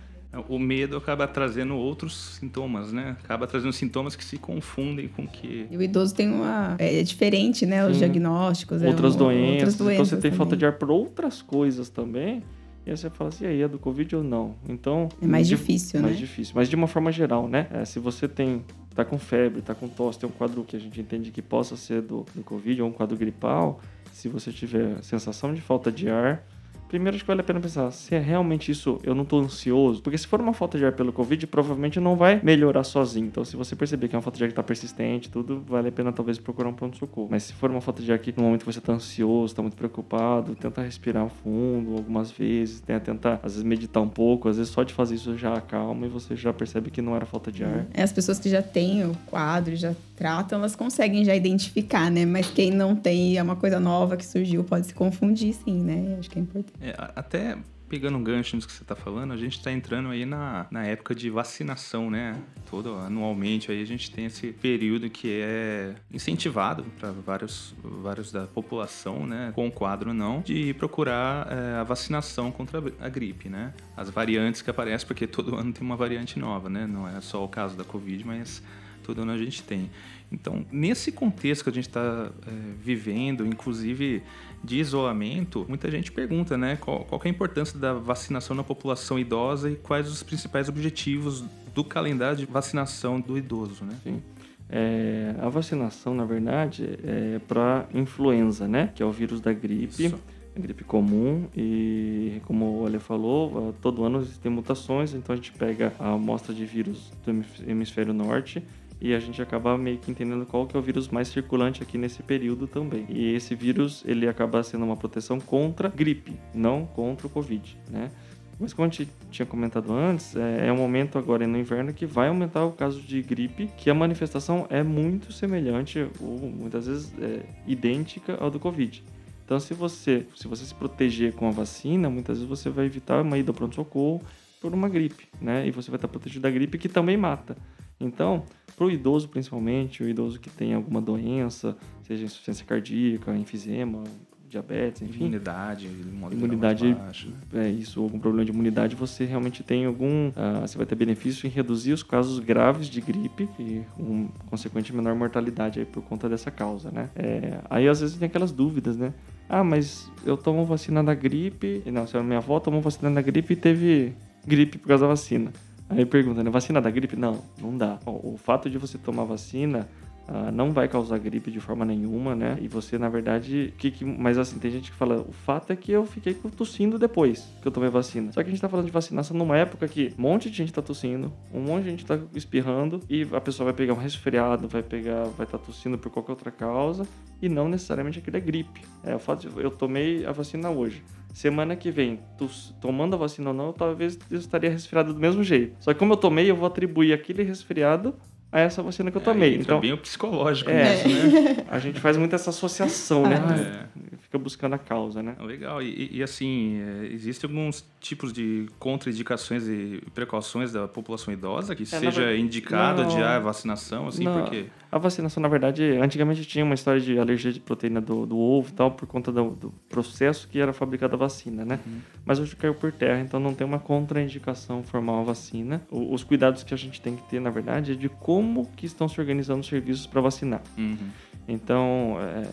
o medo acaba trazendo outros sintomas, né? Acaba trazendo sintomas que se confundem com que. E o idoso tem uma. É diferente, né? Os Sim. diagnósticos. Outras, é, doenças. outras doenças. Então você tem também. falta de ar por outras coisas também. E aí você fala assim, e aí, é do Covid ou não? Então... É mais de, difícil, mais né? Mais difícil. Mas de uma forma geral, né? É, se você tem... Tá com febre, tá com tosse, tem um quadro que a gente entende que possa ser do, do Covid ou um quadro gripal, se você tiver sensação de falta de ar, primeiro acho que vale a pena pensar se é realmente isso, eu não tô ansioso, porque se for uma falta de ar pelo Covid, provavelmente não vai melhorar sozinho. Então, se você perceber que é uma falta de ar que tá persistente, tudo, vale a pena talvez procurar um pronto-socorro. Mas se for uma falta de ar que no momento que você tá ansioso, tá muito preocupado, tenta respirar fundo algumas vezes, tenta tentar, às vezes, meditar um pouco, às vezes só de fazer isso já acalma e você já percebe que não era falta de ar. É, as pessoas que já têm o quadro, já tratam, elas conseguem já identificar, né? Mas quem não tem, é uma coisa nova que surgiu, pode se confundir sim, né? Acho que é importante. É, até pegando um gancho nisso que você está falando, a gente está entrando aí na, na época de vacinação, né? Todo anualmente aí a gente tem esse período que é incentivado para vários, vários da população, né? Com o quadro não, de procurar é, a vacinação contra a gripe, né? As variantes que aparecem, porque todo ano tem uma variante nova, né? Não é só o caso da Covid, mas todo ano a gente tem. Então, nesse contexto que a gente está é, vivendo, inclusive de isolamento, muita gente pergunta, né, qual, qual é a importância da vacinação na população idosa e quais os principais objetivos do calendário de vacinação do idoso, né? Sim. É, a vacinação, na verdade, é para influenza, né? Que é o vírus da gripe. Isso. A gripe comum e, como o Ale falou, todo ano existem mutações, então a gente pega a amostra de vírus do hemisfério norte e a gente acaba meio que entendendo qual que é o vírus mais circulante aqui nesse período também. E esse vírus, ele acaba sendo uma proteção contra gripe, não contra o Covid, né? Mas como a gente tinha comentado antes, é, é um momento agora no inverno que vai aumentar o caso de gripe, que a manifestação é muito semelhante ou muitas vezes é, idêntica ao do Covid. Então, se você, se você se proteger com a vacina, muitas vezes você vai evitar uma ida ao pronto-socorro por uma gripe, né? E você vai estar protegido da gripe que também mata. Então, para o idoso principalmente, o idoso que tem alguma doença, seja insuficiência cardíaca, enfisema, diabetes, enfim. Imunidade, imunidade baixa, né? é isso, algum problema de imunidade, você realmente tem algum, uh, você vai ter benefício em reduzir os casos graves de gripe e um consequente menor mortalidade aí por conta dessa causa, né? É, aí às vezes tem aquelas dúvidas, né? Ah, mas eu tomo vacina da gripe, não, se a minha avó tomou vacina da gripe e teve gripe por causa da vacina. Aí pergunta, né? Vacina da gripe? Não, não dá. O fato de você tomar vacina Uh, não vai causar gripe de forma nenhuma, né? E você, na verdade, que, que, mas assim, tem gente que fala, o fato é que eu fiquei tossindo depois que eu tomei vacina. Só que a gente tá falando de vacinação numa época que um monte de gente tá tossindo, um monte de gente tá espirrando e a pessoa vai pegar um resfriado, vai pegar, vai estar tá tossindo por qualquer outra causa e não necessariamente aquilo é gripe. É o fato de eu tomei a vacina hoje. Semana que vem, tomando a vacina ou não, talvez eu estaria resfriado do mesmo jeito. Só que como eu tomei, eu vou atribuir aquele resfriado a essa vacina que eu tomei. É, então bem o psicológico é, né? A gente faz muito essa associação, né? É. Fica buscando a causa, né? Legal. E, e assim, é, existem alguns tipos de contraindicações e precauções da população idosa que é, seja verdade, indicada não, de ah, vacinação, assim, não, porque... A vacinação, na verdade, antigamente tinha uma história de alergia de proteína do, do ovo e tal, por conta do, do, processo que era fabricada a vacina, né? Uhum. Mas hoje caiu por terra, então não tem uma contraindicação formal a vacina. O, os cuidados que a gente tem que ter, na verdade, é de como que estão se organizando os serviços para vacinar. Uhum. Então, é,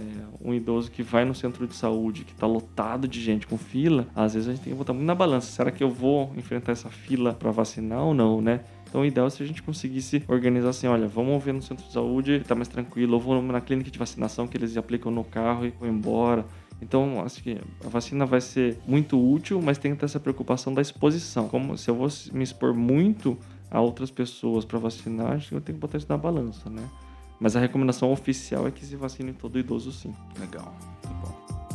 um idoso que vai no centro de saúde, que está lotado de gente com fila, às vezes a gente tem que botar muito na balança. Será que eu vou enfrentar essa fila para vacinar ou não, né? Então, o ideal é se a gente conseguisse organizar assim: olha, vamos ver no centro de saúde, tá mais tranquilo, ou vou na clínica de vacinação que eles aplicam no carro e vou embora. Então, acho que a vacina vai ser muito útil, mas tem que ter essa preocupação da exposição. Como se eu vou me expor muito a outras pessoas para vacinar, acho que eu tenho que botar isso na balança, né? Mas a recomendação oficial é que se vacine todo idoso sim. Legal, muito bom.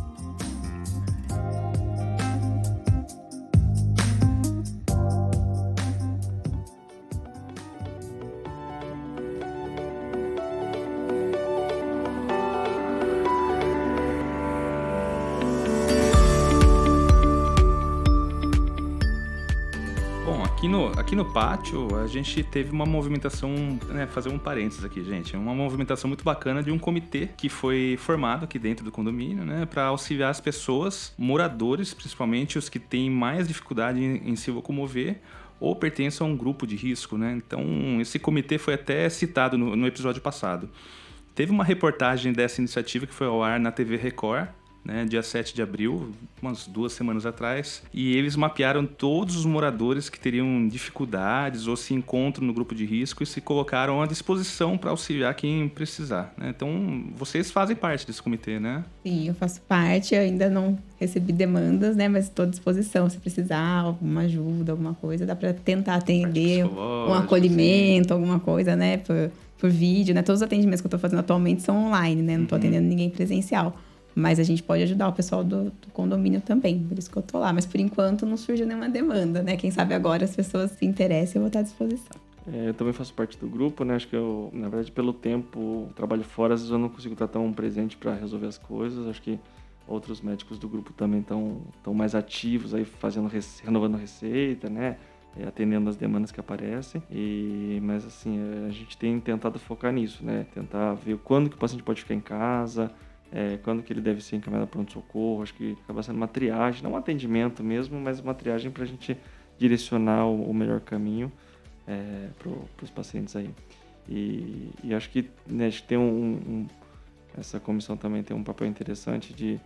Aqui no, pátio, a gente teve uma movimentação, né, fazer um parênteses aqui, gente, uma movimentação muito bacana de um comitê que foi formado aqui dentro do condomínio, né, para auxiliar as pessoas, moradores, principalmente os que têm mais dificuldade em, em se locomover ou pertencem a um grupo de risco, né? Então, esse comitê foi até citado no, no episódio passado. Teve uma reportagem dessa iniciativa que foi ao ar na TV Record, né, dia 7 de abril, umas duas semanas atrás, e eles mapearam todos os moradores que teriam dificuldades ou se encontram no grupo de risco e se colocaram à disposição para auxiliar quem precisar. Né? Então, vocês fazem parte desse comitê, né? Sim, eu faço parte, eu ainda não recebi demandas, né, mas estou à disposição. Se precisar alguma ajuda, alguma coisa, dá para tentar atender um acolhimento, sim. alguma coisa, né, por, por vídeo, né? Todos os atendimentos que eu estou fazendo atualmente são online, né? Não estou uhum. atendendo ninguém presencial. Mas a gente pode ajudar o pessoal do, do, condomínio também, por isso que eu tô lá. Mas por enquanto não surgiu nenhuma demanda, né? Quem sabe agora as pessoas se interessem, eu vou estar à disposição. É, eu também faço parte do grupo, né? Acho que eu, na verdade, pelo tempo, trabalho fora, às vezes eu não consigo estar tão presente para resolver as coisas. Acho que outros médicos do grupo também estão tão mais ativos aí, fazendo, renovando receita, né? atendendo as demandas que aparecem. E, mas assim, a gente tem tentado focar nisso, né? Tentar ver quando que o paciente pode ficar em casa, é, quando que ele deve ser encaminhado para pronto-socorro. Acho que acaba sendo uma triagem, não um atendimento mesmo, mas uma triagem para a gente direcionar o, o melhor caminho é, para os pacientes aí. E, e, acho que né, tem um, um, essa comissão também tem um papel interessante de,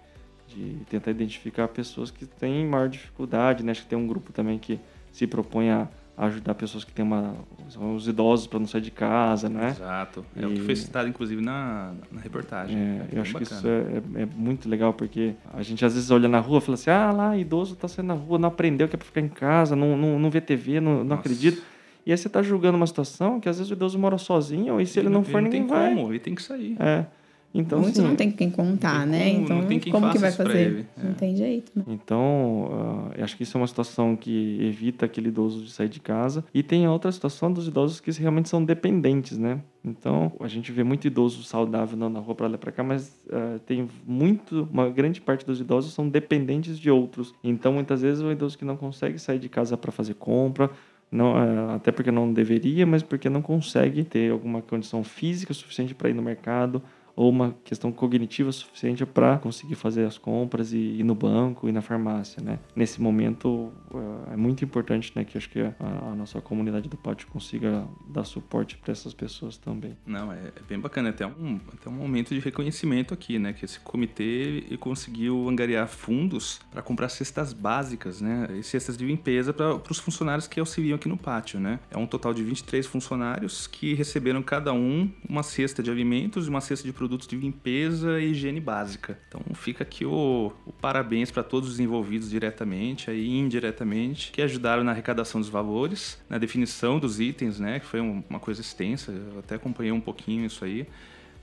de tentar identificar pessoas que têm maior dificuldade. Né? Acho que tem um grupo também que se propõe a ajudar pessoas que têm uma. os idosos para não sair de casa, né? Exato. É e... o que foi citado, inclusive, na, na reportagem. É, é eu acho bacana. que isso é, é, é, muito legal, porque a gente às vezes olha na rua e fala assim: ah, lá, idoso tá saindo na rua, não aprendeu que é para ficar em casa, não, não, não vê TV, não, não acredita. E aí você tá julgando uma situação que às vezes o idoso mora sozinho, e se ele, ele não for, ninguém vai. Como, ele tem que sair. É. Então, Muitos assim, não tem quem contar, né? Como, então, que como que vai fazer? É. Não tem jeito. Né? Então, uh, acho que isso é uma situação que evita aquele idoso de sair de casa. E tem a outra situação dos idosos que realmente são dependentes, né? Então, a gente vê muito idoso saudável andando na rua para lá para cá, mas uh, tem muito, uma grande parte dos idosos são dependentes de outros. Então, muitas vezes, o idoso que não consegue sair de casa para fazer compra, não, uh, até porque não deveria, mas porque não consegue ter alguma condição física suficiente para ir no mercado, ou uma questão cognitiva suficiente para conseguir fazer as compras e ir no banco e na farmácia, né? Nesse momento é muito importante, né, que acho que a, nossa comunidade do pátio consiga dar suporte para essas pessoas também. Não, é, é, bem bacana, até um, até um momento de reconhecimento aqui, né, que esse comitê conseguiu angariar fundos para comprar cestas básicas, né, e cestas de limpeza para os funcionários que auxiliam aqui no pátio, né? É um total de 23 funcionários que receberam cada um uma cesta de alimentos e uma cesta de produtos de limpeza e higiene básica. Então fica aqui o, o parabéns para todos os envolvidos diretamente e indiretamente que ajudaram na arrecadação dos valores, na definição dos itens, né, que foi uma coisa extensa. Eu até acompanhei um pouquinho isso aí.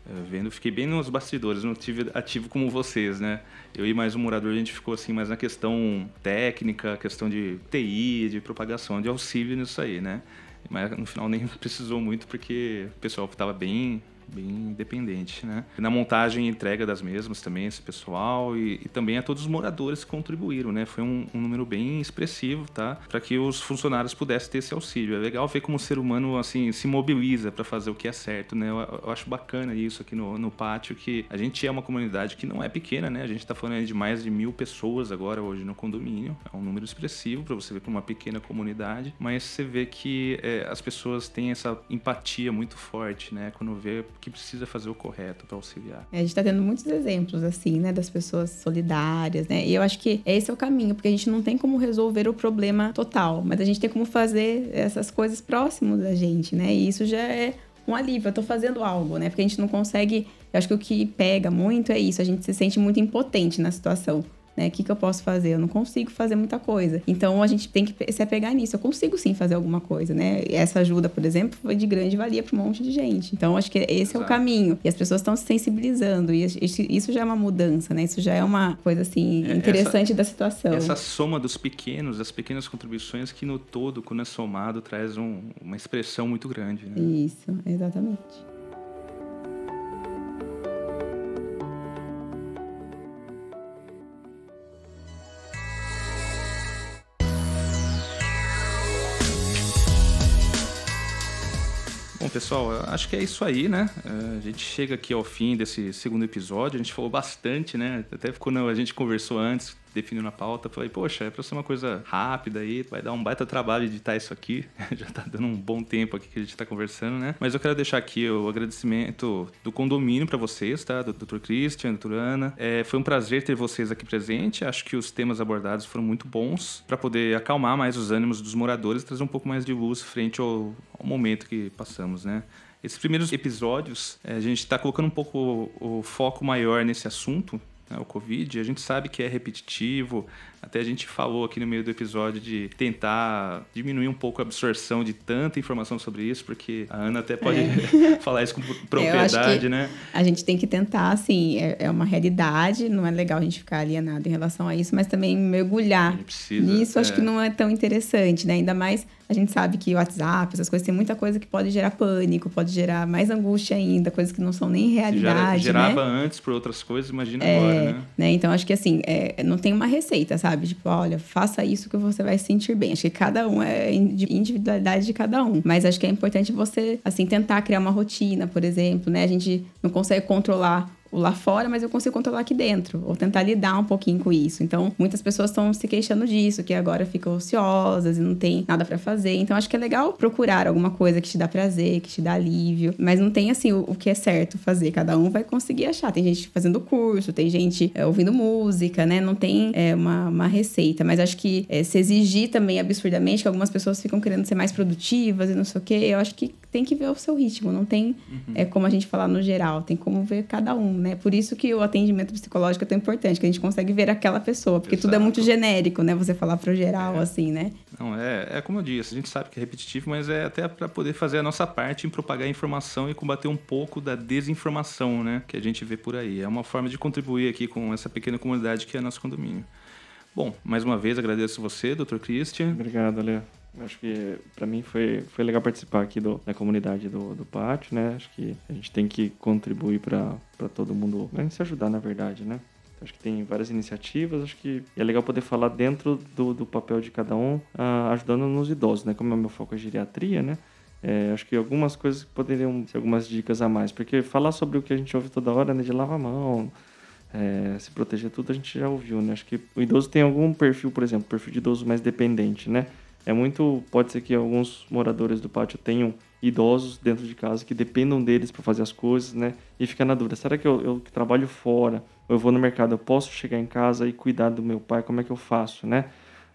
Eh, vendo, fiquei bem nos bastidores, não tive ativo como vocês, né? Eu e mais um morador, a gente ficou assim mais na questão técnica, questão de TI, de propagação, de auxílio nisso aí, né? Mas no final nem precisou muito porque o pessoal estava bem bem independente, né? Na montagem e entrega das mesmas também, esse pessoal e, e também a todos os moradores que contribuíram, né? Foi um, um número bem expressivo, tá? Para que os funcionários pudessem ter esse auxílio. É legal ver como o ser humano, assim, se mobiliza para fazer o que é certo, né? Eu, eu, acho bacana isso aqui no, no pátio, que a gente é uma comunidade que não é pequena, né? A gente está falando de mais de mil pessoas agora hoje no condomínio. É um número expressivo para você ver para uma pequena comunidade, mas você vê que é, as pessoas têm essa empatia muito forte, né? Quando vê que precisa fazer o correto para auxiliar. É, a gente está tendo muitos exemplos, assim, né, das pessoas solidárias, né? E eu acho que esse é o caminho, porque a gente não tem como resolver o problema total, mas a gente tem como fazer essas coisas próximas da gente, né? E isso já é um alívio, eu tô fazendo algo, né? Porque a gente não consegue. Eu acho que o que pega muito é isso, a gente se sente muito impotente na situação né? O que, que eu posso fazer? Eu não consigo fazer muita coisa. Então a gente tem que se apegar nisso. Eu consigo sim fazer alguma coisa, né? E essa ajuda, por exemplo, foi de grande valia para um monte de gente. Então acho que esse Exato. é o caminho. E as pessoas estão se sensibilizando. E isso já é uma mudança, né? Isso já é uma coisa assim é, interessante essa, da situação. Essa soma dos pequenos, das pequenas contribuições que no todo, quando é somado, traz um, uma expressão muito grande. Né? Isso, exatamente. Bom, pessoal, acho que é isso aí, né? É, a gente chega aqui ao fim desse segundo episódio. A gente falou bastante, né? Até quando a gente conversou antes, definindo a pauta, falei, poxa, é pra ser uma coisa rápida aí, vai dar um baita trabalho editar isso aqui. Já tá dando um bom tempo aqui que a gente tá conversando, né? Mas eu quero deixar aqui o agradecimento do condomínio para vocês, tá? Do Dr. Christian, doutora Ana. É, foi um prazer ter vocês aqui presente. Acho que os temas abordados foram muito bons para poder acalmar mais os ânimos dos moradores trazer um pouco mais de luz frente ao, ao momento que passamos, né? Esses primeiros episódios, é, a gente está colocando um pouco o, o foco maior nesse assunto, né, o Covid, a gente sabe que é repetitivo, até a gente falou aqui no meio do episódio de tentar diminuir um pouco a absorção de tanta informação sobre isso, porque a Ana até pode é. falar isso com propriedade, né? A gente tem que tentar, assim, é, é, uma realidade, não é legal a gente ficar alienado em relação a isso, mas também mergulhar precisa, nisso, é. acho que não é tão interessante, né? Ainda mais a gente sabe que o WhatsApp, essas coisas, tem muita coisa que pode gerar pânico, pode gerar mais angústia ainda, coisas que não são nem realidade. Já gerava né? antes por outras coisas, imagina é, agora, né? né? Então acho que assim, é, não tem uma receita, sabe? Tipo, olha, faça isso que você vai se sentir bem. Acho que cada um é individualidade de cada um. Mas acho que é importante você, assim, tentar criar uma rotina, por exemplo, né? A gente não consegue controlar lá fora, mas eu consigo controlar aqui dentro, ou tentar lidar um pouquinho com isso. Então, muitas pessoas estão se queixando disso, que agora ficam ociosas e não tem nada para fazer. Então, acho que é legal procurar alguma coisa que te dá prazer, que te dá alívio, mas não tem assim o, o que é certo fazer. Cada um vai conseguir achar. Tem gente fazendo curso, tem gente é, ouvindo música, né? Não tem é, uma, uma receita, mas acho que é, se exigir também absurdamente, que algumas pessoas ficam querendo ser mais produtivas e não sei o quê, eu acho que tem que ver o seu ritmo, não tem uhum. é, como a gente falar no geral, tem como ver cada um, né? Por isso que o atendimento psicológico é tão importante, que a gente consegue ver aquela pessoa, porque Exato. tudo é muito genérico, né? Você falar pro geral, é. assim, né? Não, é, é como eu disse, a gente sabe que é repetitivo, mas é até para poder fazer a nossa parte em propagar a informação e combater um pouco da desinformação, né? Que a gente vê por aí. É uma forma de contribuir aqui com essa pequena comunidade que é nosso condomínio. Bom, mais uma vez agradeço você, Dr. Christian. Obrigado, Léo. Acho que para mim foi, foi legal participar aqui do, da comunidade do, do pátio, né? Acho que a gente tem que contribuir para todo mundo, gente se ajudar, na verdade, né? Acho que tem várias iniciativas, acho que é legal poder falar dentro do, do papel de cada um, uh, ajudando nos idosos, né? Como é o meu foco é geriatria, né? É, acho que algumas coisas poderiam ser algumas dicas a mais, porque falar sobre o que a gente ouve toda hora, né, de lavar a mão, é, se proteger tudo, a gente já ouviu, né? Acho que o idoso tem algum perfil, por exemplo, perfil de idoso mais dependente, né? É muito, pode ser que alguns moradores do pátio tenham idosos dentro de casa que dependam deles para fazer as coisas, né? E fica na dúvida, será que eu, eu trabalho fora, ou eu vou no mercado, eu posso chegar em casa e cuidar do meu pai, como é que eu faço, né?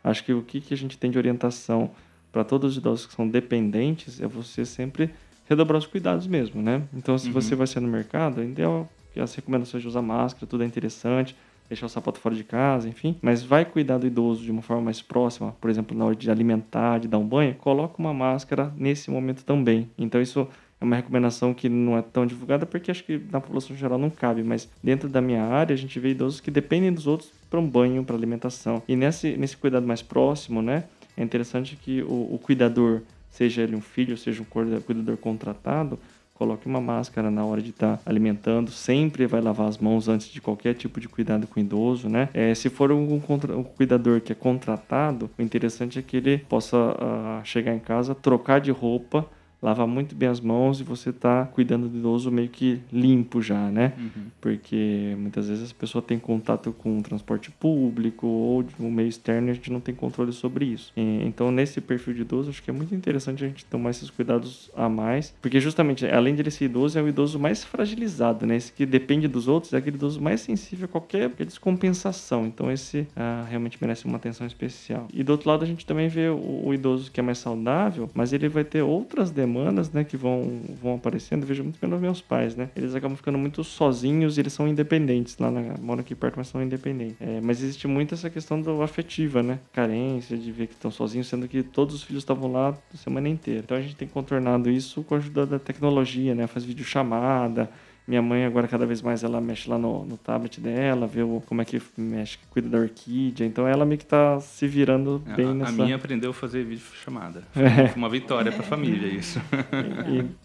Acho que o que, que a gente tem de orientação para todos os idosos que são dependentes é você sempre redobrar os cuidados mesmo, né? Então, se uhum. você vai ser no mercado, é ideal que as recomendações de usar máscara, tudo é interessante, deixar o sapato fora de casa, enfim. Mas vai cuidar do idoso de uma forma mais próxima, por exemplo, na hora de alimentar, de dar um banho, coloca uma máscara nesse momento também. Então, isso é uma recomendação que não é tão divulgada porque acho que na população geral não cabe, mas dentro da minha área a gente vê idosos que dependem dos outros para um banho, para alimentação. E nesse, nesse cuidado mais próximo, né, é interessante que o, o cuidador, seja ele um filho, seja um cuidador contratado, coloque uma máscara na hora de estar tá alimentando, sempre vai lavar as mãos antes de qualquer tipo de cuidado com o idoso, né? É, se for um, um, cuidador que é contratado, o interessante é que ele possa uh, chegar em casa, trocar de roupa, lavar muito bem as mãos e você tá cuidando do idoso meio que limpo já, né? Uhum. Porque muitas vezes a pessoa tem contato com o transporte público ou de um meio externo e a gente não tem controle sobre isso. E, então, nesse perfil de idoso, acho que é muito interessante a gente tomar esses cuidados a mais, porque justamente, além de ele ser idoso, é o idoso mais fragilizado, né? Esse que depende dos outros é aquele idoso mais sensível a qualquer descompensação. Então, esse ah, realmente merece uma atenção especial. E do outro lado, a gente também vê o, o idoso que é mais saudável, mas ele vai ter outras demandas demandas, né, que vão, vão aparecendo, eu vejo muito pelos meus pais, né? Eles acabam ficando muito sozinhos e eles são independentes. Lá na, moram aqui perto, mas são independentes. É, mas existe muito essa questão do afetiva, né? Carência, de ver que estão sozinhos, sendo que todos os filhos estavam lá a semana inteira. Então a gente tem contornado isso com a ajuda da tecnologia, né? Faz videochamada, minha mãe agora cada vez mais ela mexe lá no, no tablet dela, vê o, como é que mexe, cuida da orquídea. Então ela meio que tá se virando bem a, nessa... A minha aprendeu a fazer vídeo chamada. É. Foi uma vitória para a família isso.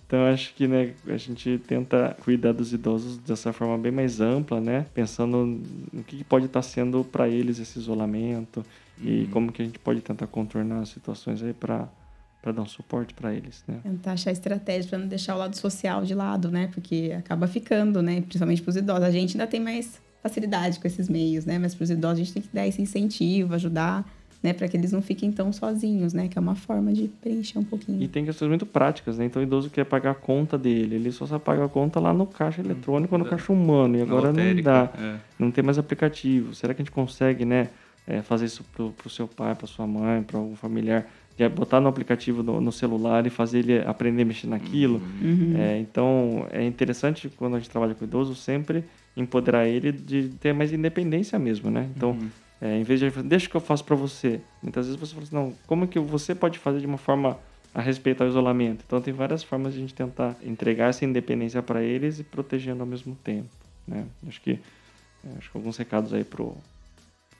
então acho que né, a gente tenta cuidar dos idosos dessa forma bem mais ampla, né? Pensando no que pode estar tá sendo para eles esse isolamento uhum. e como que a gente pode tentar contornar as situações aí para para dar um suporte para eles, né? Tentar achar estratégia para não deixar o lado social de lado, né? Porque acaba ficando, né? Principalmente para os idosos. A gente ainda tem mais facilidade com esses meios, né? Mas para os idosos a gente tem que dar esse incentivo, ajudar, né? Para que eles não fiquem tão sozinhos, né? Que é uma forma de preencher um pouquinho. E tem questões muito práticas, né? Então o idoso quer pagar a conta dele, ele só sabe pagar a conta lá no caixa eletrônico ou no caixa humano. E agora não dá. É. Não tem mais aplicativo. Será que a gente consegue, né? É, fazer isso pro, pro seu pai, para sua mãe, para algum familiar de botar no aplicativo no, no, celular e fazer ele aprender a mexer naquilo. Uhum. É, então, é interessante quando a gente trabalha com idoso sempre empoderar ele de ter mais independência mesmo, né? Então, uhum. é, em vez de deixa que eu faço para você, muitas vezes você fala assim, não, como que você pode fazer de uma forma a respeitar o isolamento? Então, tem várias formas de a gente tentar entregar essa independência para eles e protegendo ao mesmo tempo, né? Acho que é, acho que alguns recados aí pro,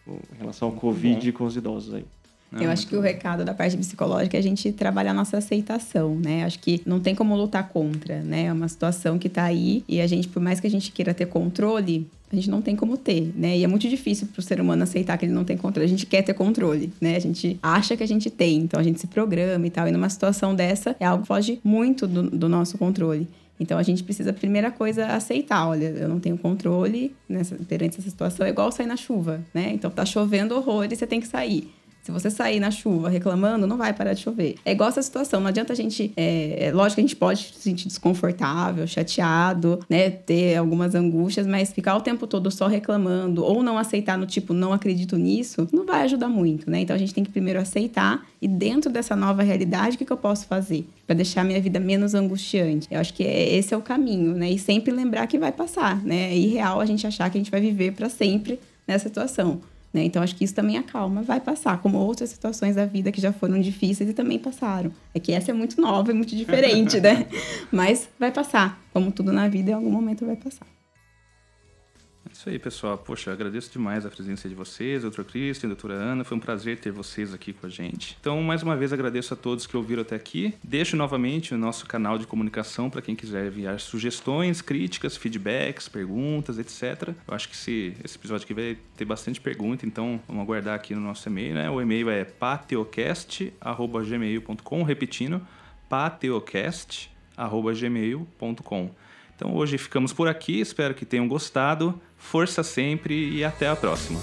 pro em relação ao Covid com os idosos aí. Não, eu acho que bom. o recado da parte psicológica é a gente trabalhar a nossa aceitação, né? Acho que não tem como lutar contra, né? É uma situação que tá aí e a gente, por mais que a gente queira ter controle, a gente não tem como ter, né? E é muito difícil para o ser humano aceitar que ele não tem controle. A gente quer ter controle, né? A gente acha que a gente tem, então a gente se programa e tal. E numa situação dessa, é algo que foge muito do, do nosso controle. Então a gente precisa, primeira coisa, aceitar. Olha, eu não tenho controle nessa, perante essa situação. É igual sair na chuva, né? Então tá chovendo horror e você tem que sair. Se você sair na chuva reclamando, não vai parar de chover. É igual essa situação. Não adianta a gente. É, é, lógico que a gente pode se sentir desconfortável, chateado, né? Ter algumas angústias, mas ficar o tempo todo só reclamando ou não aceitar no tipo, não acredito nisso, não vai ajudar muito, né? Então a gente tem que primeiro aceitar e dentro dessa nova realidade, o que, que eu posso fazer para deixar minha vida menos angustiante? Eu acho que é, esse é o caminho, né? E sempre lembrar que vai passar, né? É irreal a gente achar que a gente vai viver para sempre nessa situação. Né? Então, acho que isso também acalma, vai passar, como outras situações da vida que já foram difíceis e também passaram. É que essa é muito nova e muito diferente, né? Mas vai passar. Como tudo na vida, em algum momento vai passar. Isso aí, pessoal. Poxa, agradeço demais a presença de vocês, doutor Cristian, doutora Ana. Foi um prazer ter vocês aqui com a gente. Então, mais uma vez, agradeço a todos que ouviram até aqui. Deixo novamente o nosso canal de comunicação para quem quiser enviar sugestões, críticas, feedbacks, perguntas, etc. Eu acho que esse, esse episódio aqui vai ter bastante pergunta, então vamos aguardar aqui no nosso e-mail, né? O e-mail é pateocast.gmail.com, repetindo, pateocast.gmail.com. Então hoje ficamos por aqui, espero que tenham gostado. Força sempre e até a próxima.